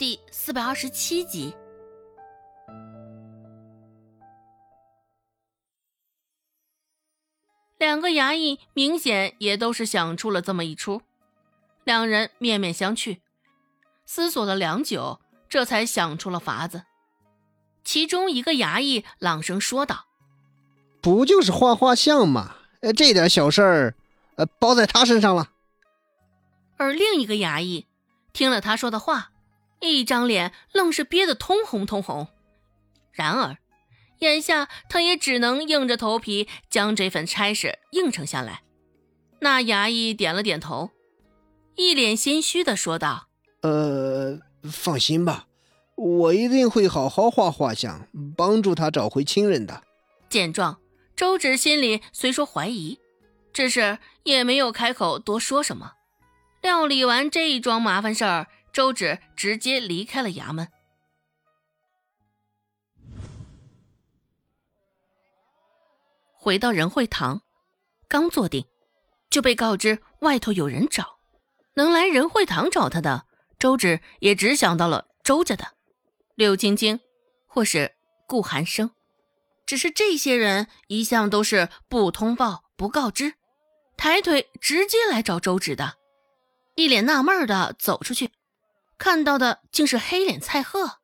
第四百二十七集。两个衙役明显也都是想出了这么一出，两人面面相觑，思索了良久，这才想出了法子。其中一个衙役朗声说道：“不就是画画像吗？呃，这点小事儿，呃，包在他身上了。”而另一个衙役听了他说的话。一张脸愣是憋得通红通红，然而，眼下他也只能硬着头皮将这份差事应承下来。那衙役点了点头，一脸心虚的说道：“呃，放心吧，我一定会好好画画像，帮助他找回亲人的。”见状，周芷心里虽说怀疑，只是也没有开口多说什么。料理完这一桩麻烦事儿。周芷直接离开了衙门，回到仁惠堂，刚坐定，就被告知外头有人找。能来仁惠堂找他的，周芷也只想到了周家的柳晶晶，或是顾寒生。只是这些人一向都是不通报、不告知，抬腿直接来找周芷的，一脸纳闷的走出去。看到的竟是黑脸蔡贺，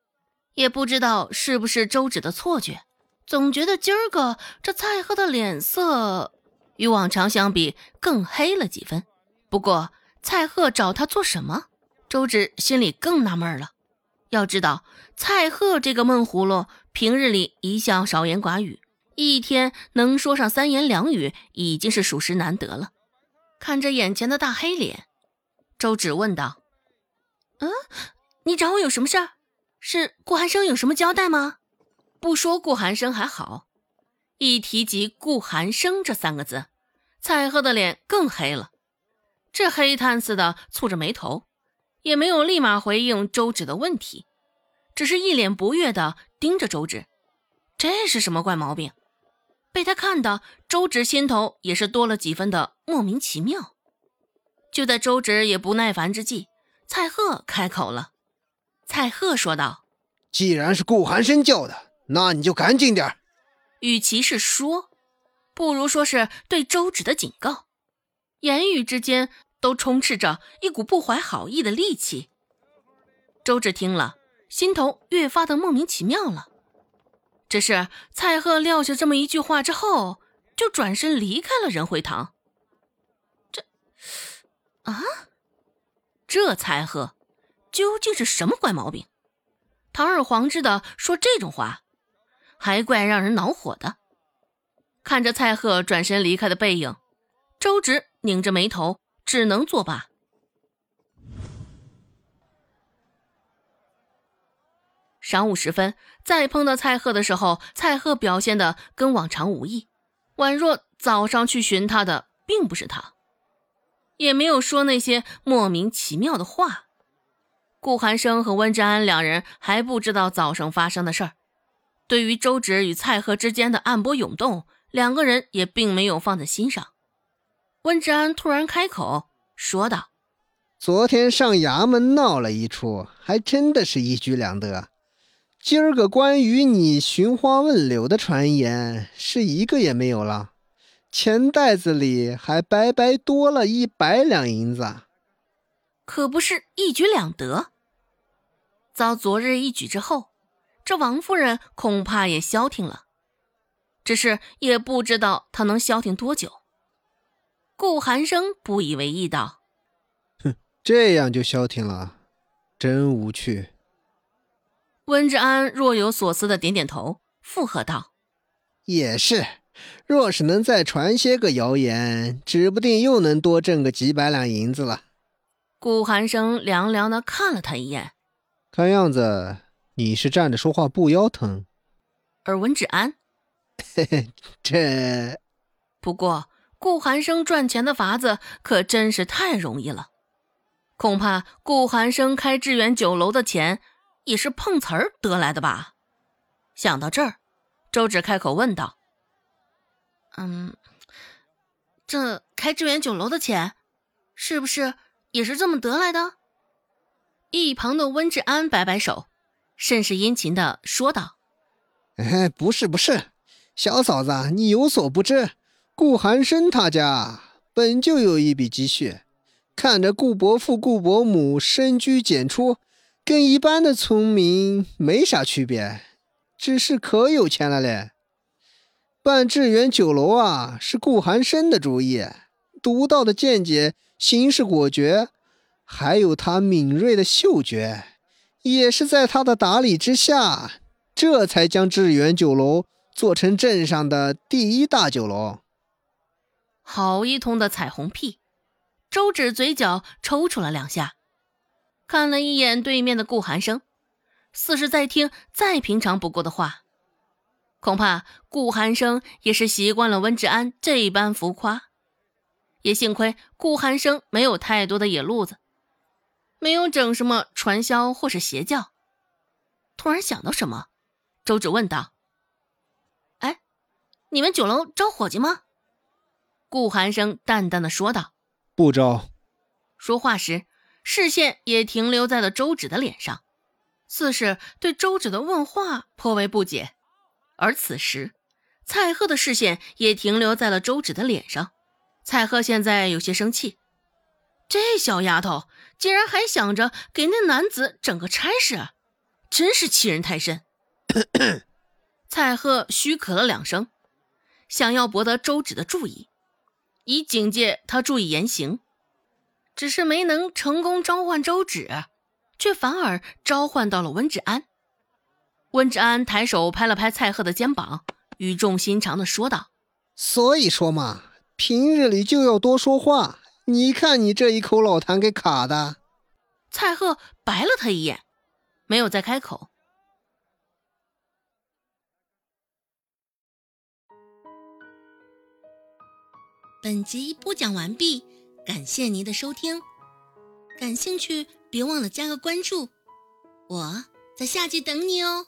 也不知道是不是周芷的错觉，总觉得今儿个这蔡贺的脸色与往常相比更黑了几分。不过蔡贺找他做什么？周芷心里更纳闷了。要知道蔡贺这个闷葫芦，平日里一向少言寡语，一天能说上三言两语已经是属实难得了。看着眼前的大黑脸，周芷问道。嗯，你找我有什么事儿？是顾寒生有什么交代吗？不说顾寒生还好，一提及顾寒生这三个字，蔡贺的脸更黑了，这黑炭似的蹙着眉头，也没有立马回应周芷的问题，只是一脸不悦的盯着周芷。这是什么怪毛病？被他看的，周芷心头也是多了几分的莫名其妙。就在周芷也不耐烦之际。蔡贺开口了，蔡贺说道：“既然是顾寒生叫的，那你就赶紧点与其是说，不如说是对周芷的警告，言语之间都充斥着一股不怀好意的戾气。周芷听了，心头越发的莫名其妙了。只是蔡贺撂下这么一句话之后，就转身离开了仁惠堂。这，啊？这蔡贺究竟是什么怪毛病？堂而皇之的说这种话，还怪让人恼火的。看着蔡贺转身离开的背影，周芷拧着眉头，只能作罢。晌午时分，再碰到蔡贺的时候，蔡贺表现的跟往常无异，宛若早上去寻他的并不是他。也没有说那些莫名其妙的话。顾寒生和温志安两人还不知道早上发生的事儿，对于周芷与蔡贺之间的暗波涌动，两个人也并没有放在心上。温志安突然开口说道：“昨天上衙门闹了一出，还真的是一举两得。今儿个关于你寻花问柳的传言，是一个也没有了。”钱袋子里还白白多了一百两银子，可不是一举两得。遭昨日一举之后，这王夫人恐怕也消停了，只是也不知道她能消停多久。顾寒生不以为意道：“哼，这样就消停了，真无趣。”温志安若有所思的点点头，附和道：“也是。”若是能再传些个谣言，指不定又能多挣个几百两银子了。顾寒生凉凉的看了他一眼，看样子你是站着说话不腰疼。而温志安，嘿嘿，这……不过顾寒生赚钱的法子可真是太容易了，恐怕顾寒生开致远酒楼的钱也是碰瓷儿得来的吧？想到这儿，周芷开口问道。嗯，这开致远酒楼的钱，是不是也是这么得来的？一旁的温志安摆摆手，甚是殷勤的说道：“哎，不是不是，小嫂子，你有所不知，顾寒生他家本就有一笔积蓄，看着顾伯父、顾伯母深居简出，跟一般的村民没啥区别，只是可有钱了嘞。办致远酒楼啊，是顾寒生的主意，独到的见解，行事果决。”还有他敏锐的嗅觉，也是在他的打理之下，这才将致远酒楼做成镇上的第一大酒楼。好一通的彩虹屁！周芷嘴角抽搐了两下，看了一眼对面的顾寒生，似是在听再平常不过的话。恐怕顾寒生也是习惯了温志安这般浮夸，也幸亏顾寒生没有太多的野路子。没有整什么传销或是邪教。突然想到什么，周芷问道：“哎，你们酒楼招伙计吗？”顾寒生淡淡的说道：“不招。”说话时，视线也停留在了周芷的脸上，似是对周芷的问话颇为不解。而此时，蔡贺的视线也停留在了周芷的脸上。蔡贺现在有些生气。这小丫头竟然还想着给那男子整个差事，真是欺人太甚！蔡贺虚咳了两声，想要博得周芷的注意，以警戒他注意言行，只是没能成功召唤周芷，却反而召唤到了温芷安。温志安抬手拍了拍蔡贺的肩膀，语重心长的说道：“所以说嘛，平日里就要多说话。”你看，你这一口老痰给卡的。蔡贺白了他一眼，没有再开口。本集播讲完毕，感谢您的收听。感兴趣，别忘了加个关注，我在下集等你哦。